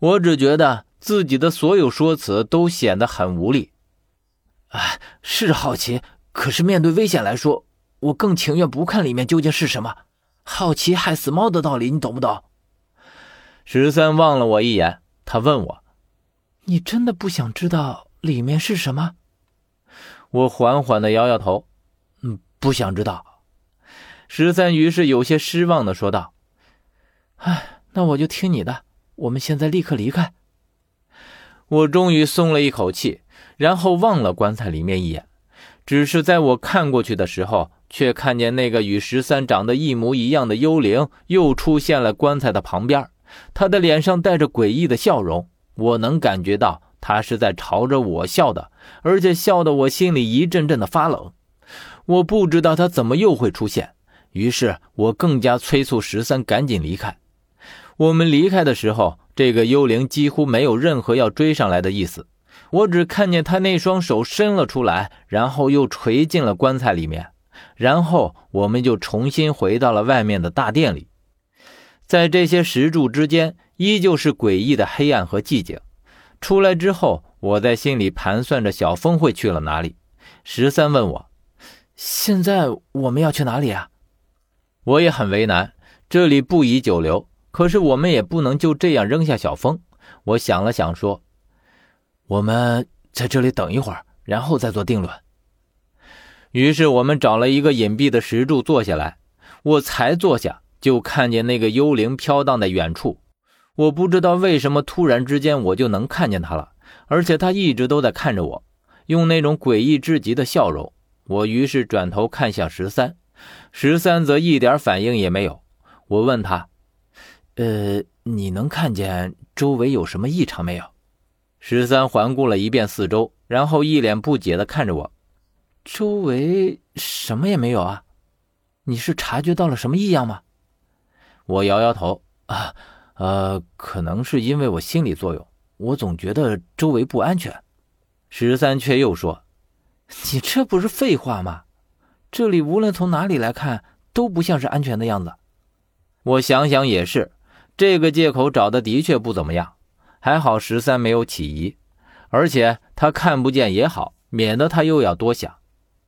我只觉得自己的所有说辞都显得很无力。哎，是好奇，可是面对危险来说，我更情愿不看里面究竟是什么。好奇害死猫的道理，你懂不懂？十三望了我一眼，他问我：“你真的不想知道里面是什么？”我缓缓的摇摇头：“嗯，不想知道。”十三于是有些失望的说道：“哎，那我就听你的。我们现在立刻离开。”我终于松了一口气。然后望了棺材里面一眼，只是在我看过去的时候，却看见那个与十三长得一模一样的幽灵又出现了棺材的旁边。他的脸上带着诡异的笑容，我能感觉到他是在朝着我笑的，而且笑得我心里一阵阵的发冷。我不知道他怎么又会出现，于是我更加催促十三赶紧离开。我们离开的时候，这个幽灵几乎没有任何要追上来的意思。我只看见他那双手伸了出来，然后又垂进了棺材里面，然后我们就重新回到了外面的大殿里。在这些石柱之间，依旧是诡异的黑暗和寂静。出来之后，我在心里盘算着小峰会去了哪里。十三问我：“现在我们要去哪里啊？”我也很为难，这里不宜久留，可是我们也不能就这样扔下小峰。我想了想，说。我们在这里等一会儿，然后再做定论。于是我们找了一个隐蔽的石柱坐下来。我才坐下，就看见那个幽灵飘荡在远处。我不知道为什么，突然之间我就能看见他了，而且他一直都在看着我，用那种诡异至极的笑容。我于是转头看向十三，十三则一点反应也没有。我问他：“呃，你能看见周围有什么异常没有？”十三环顾了一遍四周，然后一脸不解地看着我：“周围什么也没有啊？你是察觉到了什么异样吗？”我摇摇头：“啊，呃，可能是因为我心理作用，我总觉得周围不安全。”十三却又说：“你这不是废话吗？这里无论从哪里来看都不像是安全的样子。”我想想也是，这个借口找的的确不怎么样。还好十三没有起疑，而且他看不见也好，免得他又要多想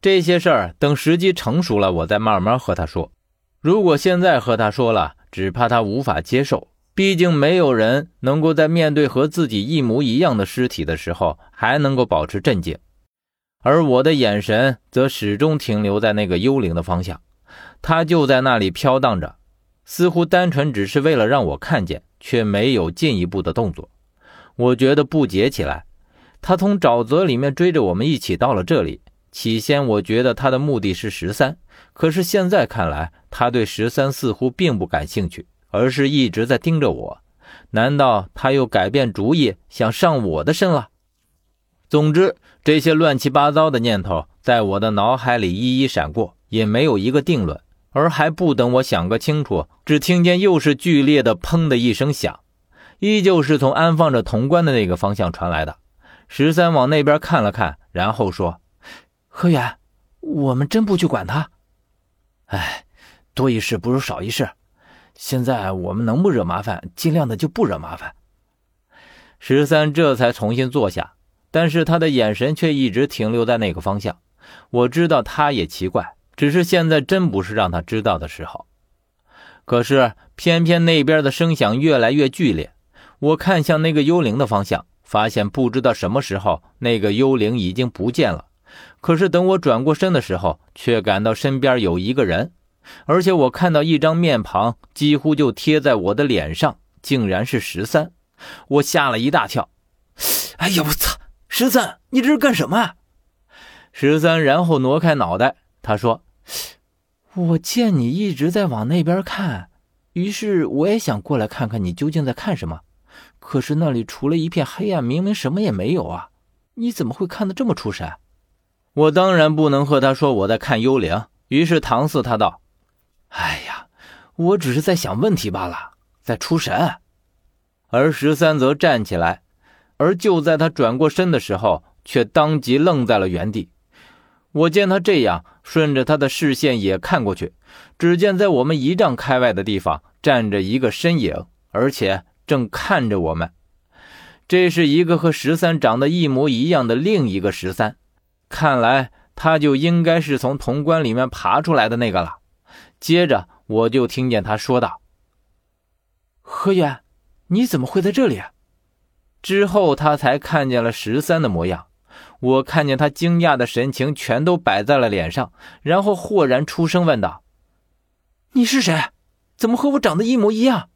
这些事儿。等时机成熟了，我再慢慢和他说。如果现在和他说了，只怕他无法接受。毕竟没有人能够在面对和自己一模一样的尸体的时候还能够保持镇静，而我的眼神则始终停留在那个幽灵的方向，他就在那里飘荡着，似乎单纯只是为了让我看见，却没有进一步的动作。我觉得不解起来，他从沼泽里面追着我们一起到了这里。起先我觉得他的目的是十三，可是现在看来，他对十三似乎并不感兴趣，而是一直在盯着我。难道他又改变主意，想上我的身了？总之，这些乱七八糟的念头在我的脑海里一一闪过，也没有一个定论。而还不等我想个清楚，只听见又是剧烈的“砰”的一声响。依旧是从安放着铜棺的那个方向传来的。十三往那边看了看，然后说：“何远，我们真不去管他。哎，多一事不如少一事。现在我们能不惹麻烦，尽量的就不惹麻烦。”十三这才重新坐下，但是他的眼神却一直停留在那个方向。我知道他也奇怪，只是现在真不是让他知道的时候。可是偏偏那边的声响越来越剧烈。我看向那个幽灵的方向，发现不知道什么时候那个幽灵已经不见了。可是等我转过身的时候，却感到身边有一个人，而且我看到一张面庞几乎就贴在我的脸上，竟然是十三。我吓了一大跳。哎呀，我操！十三，你这是干什么？啊十三，然后挪开脑袋，他说：“我见你一直在往那边看，于是我也想过来看看你究竟在看什么。”可是那里除了一片黑暗，明明什么也没有啊！你怎么会看得这么出神？我当然不能和他说我在看幽灵，于是搪塞他道：“哎呀，我只是在想问题罢了，在出神。”而十三则站起来，而就在他转过身的时候，却当即愣在了原地。我见他这样，顺着他的视线也看过去，只见在我们一丈开外的地方站着一个身影，而且。正看着我们，这是一个和十三长得一模一样的另一个十三，看来他就应该是从潼关里面爬出来的那个了。接着我就听见他说道：“何远，你怎么会在这里？”啊之后他才看见了十三的模样。我看见他惊讶的神情全都摆在了脸上，然后豁然出声问道：“你是谁？怎么和我长得一模一样？”